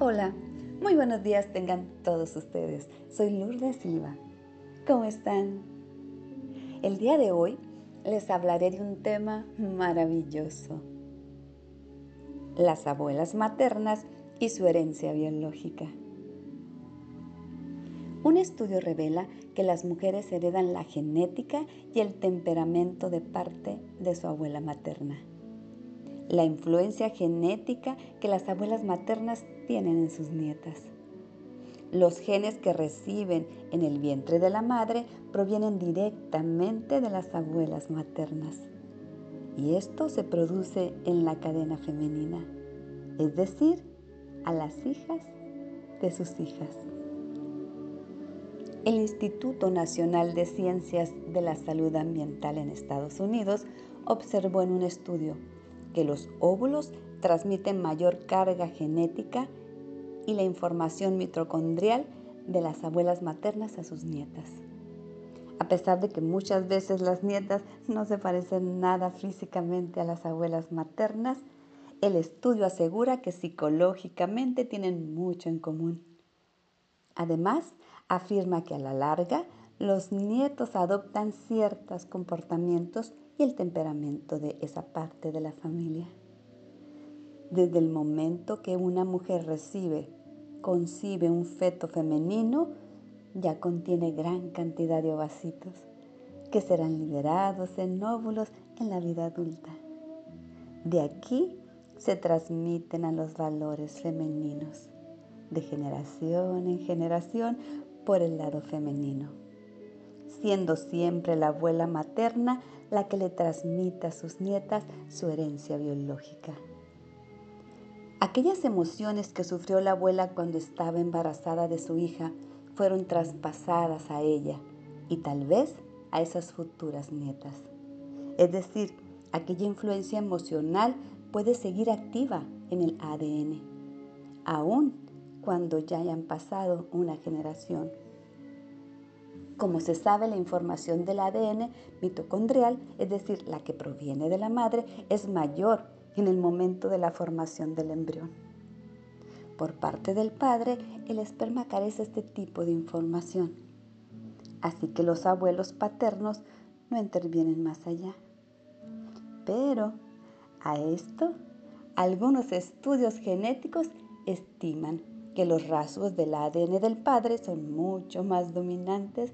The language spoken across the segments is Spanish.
Hola, muy buenos días tengan todos ustedes. Soy Lourdes Silva. ¿Cómo están? El día de hoy les hablaré de un tema maravilloso. Las abuelas maternas y su herencia biológica. Un estudio revela que las mujeres heredan la genética y el temperamento de parte de su abuela materna la influencia genética que las abuelas maternas tienen en sus nietas. Los genes que reciben en el vientre de la madre provienen directamente de las abuelas maternas. Y esto se produce en la cadena femenina, es decir, a las hijas de sus hijas. El Instituto Nacional de Ciencias de la Salud Ambiental en Estados Unidos observó en un estudio que los óvulos transmiten mayor carga genética y la información mitocondrial de las abuelas maternas a sus nietas. A pesar de que muchas veces las nietas no se parecen nada físicamente a las abuelas maternas, el estudio asegura que psicológicamente tienen mucho en común. Además, afirma que a la larga los nietos adoptan ciertos comportamientos y el temperamento de esa parte de la familia. Desde el momento que una mujer recibe, concibe un feto femenino, ya contiene gran cantidad de ovocitos que serán liberados en óvulos en la vida adulta. De aquí se transmiten a los valores femeninos, de generación en generación por el lado femenino, siendo siempre la abuela materna la que le transmite a sus nietas su herencia biológica. Aquellas emociones que sufrió la abuela cuando estaba embarazada de su hija fueron traspasadas a ella y tal vez a esas futuras nietas. Es decir, aquella influencia emocional puede seguir activa en el ADN, aun cuando ya hayan pasado una generación como se sabe, la información del ADN mitocondrial, es decir, la que proviene de la madre, es mayor en el momento de la formación del embrión. Por parte del padre, el esperma carece de este tipo de información. Así que los abuelos paternos no intervienen más allá. Pero a esto, algunos estudios genéticos estiman que los rasgos del ADN del padre son mucho más dominantes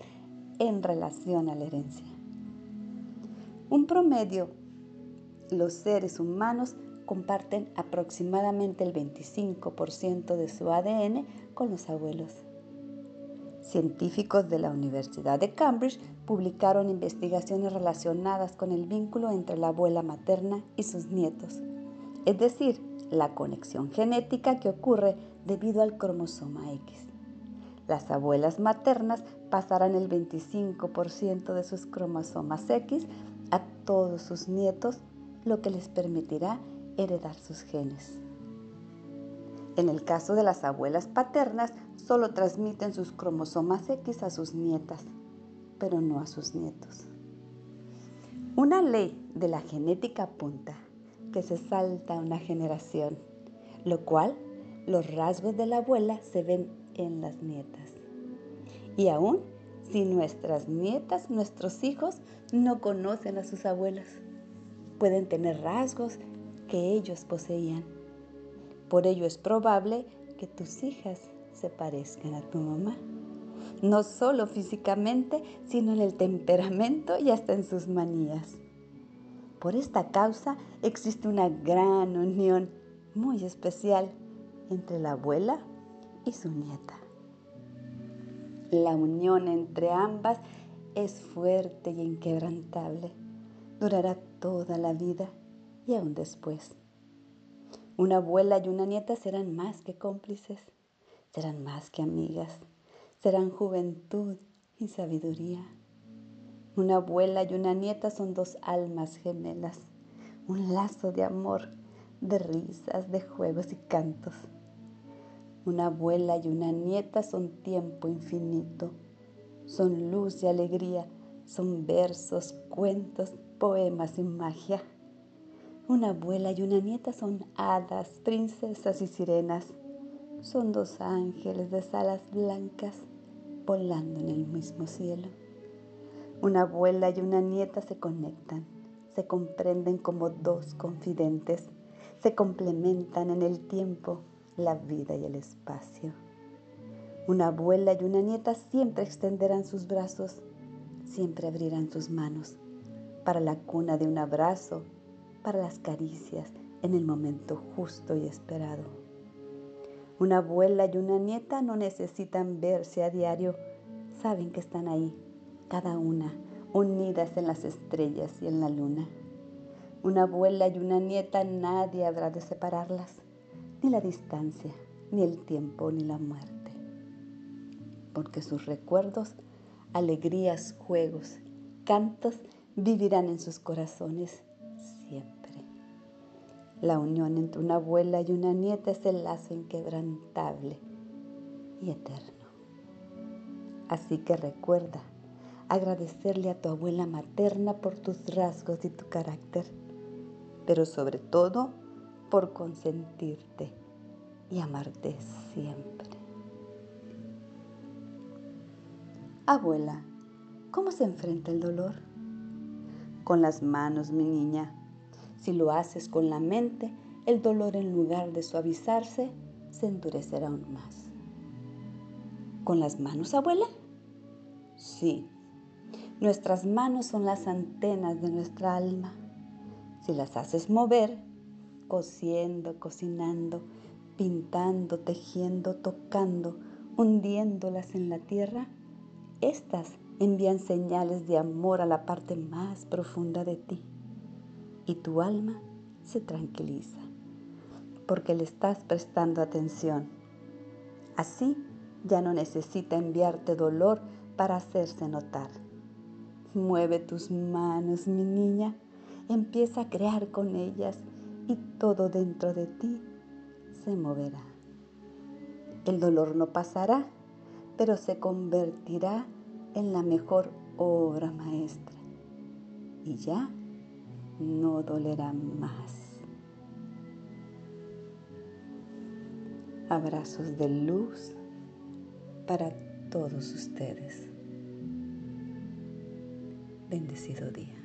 en relación a la herencia. Un promedio, los seres humanos comparten aproximadamente el 25% de su ADN con los abuelos. Científicos de la Universidad de Cambridge publicaron investigaciones relacionadas con el vínculo entre la abuela materna y sus nietos, es decir, la conexión genética que ocurre debido al cromosoma X. Las abuelas maternas pasarán el 25% de sus cromosomas X a todos sus nietos, lo que les permitirá heredar sus genes. En el caso de las abuelas paternas, solo transmiten sus cromosomas X a sus nietas, pero no a sus nietos. Una ley de la genética apunta que se salta una generación, lo cual los rasgos de la abuela se ven en las nietas. Y aún si nuestras nietas, nuestros hijos no conocen a sus abuelas, pueden tener rasgos que ellos poseían. Por ello es probable que tus hijas se parezcan a tu mamá, no solo físicamente, sino en el temperamento y hasta en sus manías. Por esta causa existe una gran unión muy especial entre la abuela y su nieta. La unión entre ambas es fuerte y inquebrantable. Durará toda la vida y aún después. Una abuela y una nieta serán más que cómplices, serán más que amigas, serán juventud y sabiduría. Una abuela y una nieta son dos almas gemelas, un lazo de amor, de risas, de juegos y cantos. Una abuela y una nieta son tiempo infinito, son luz y alegría, son versos, cuentos, poemas y magia. Una abuela y una nieta son hadas, princesas y sirenas, son dos ángeles de alas blancas volando en el mismo cielo. Una abuela y una nieta se conectan, se comprenden como dos confidentes, se complementan en el tiempo, la vida y el espacio. Una abuela y una nieta siempre extenderán sus brazos, siempre abrirán sus manos para la cuna de un abrazo, para las caricias en el momento justo y esperado. Una abuela y una nieta no necesitan verse a diario, saben que están ahí, cada una, unidas en las estrellas y en la luna. Una abuela y una nieta nadie habrá de separarlas, ni la distancia, ni el tiempo, ni la muerte porque sus recuerdos, alegrías, juegos, cantos vivirán en sus corazones siempre. La unión entre una abuela y una nieta es el lazo inquebrantable y eterno. Así que recuerda agradecerle a tu abuela materna por tus rasgos y tu carácter, pero sobre todo por consentirte y amarte siempre. Abuela, ¿cómo se enfrenta el dolor? Con las manos, mi niña. Si lo haces con la mente, el dolor en lugar de suavizarse, se endurecerá aún más. ¿Con las manos, abuela? Sí. Nuestras manos son las antenas de nuestra alma. Si las haces mover, cosiendo, cocinando, pintando, tejiendo, tocando, hundiéndolas en la tierra, estas envían señales de amor a la parte más profunda de ti y tu alma se tranquiliza porque le estás prestando atención. Así ya no necesita enviarte dolor para hacerse notar. Mueve tus manos, mi niña, empieza a crear con ellas todo dentro de ti se moverá. El dolor no pasará pero se convertirá en la mejor obra maestra y ya no dolerá más. Abrazos de luz para todos ustedes. Bendecido día.